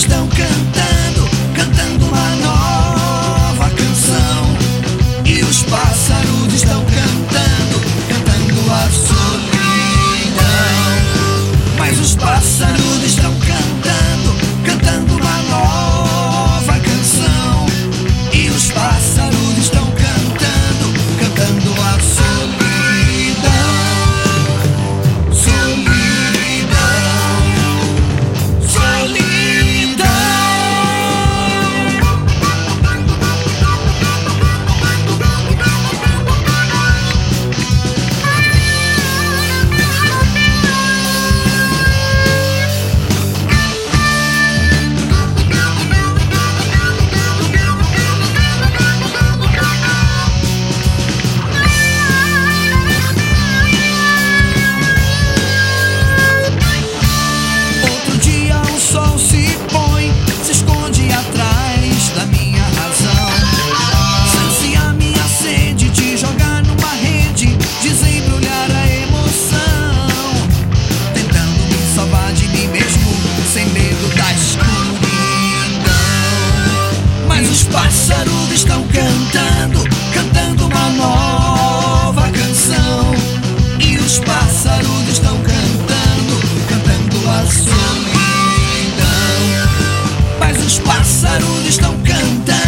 estão cantando, passarudos estão cantando.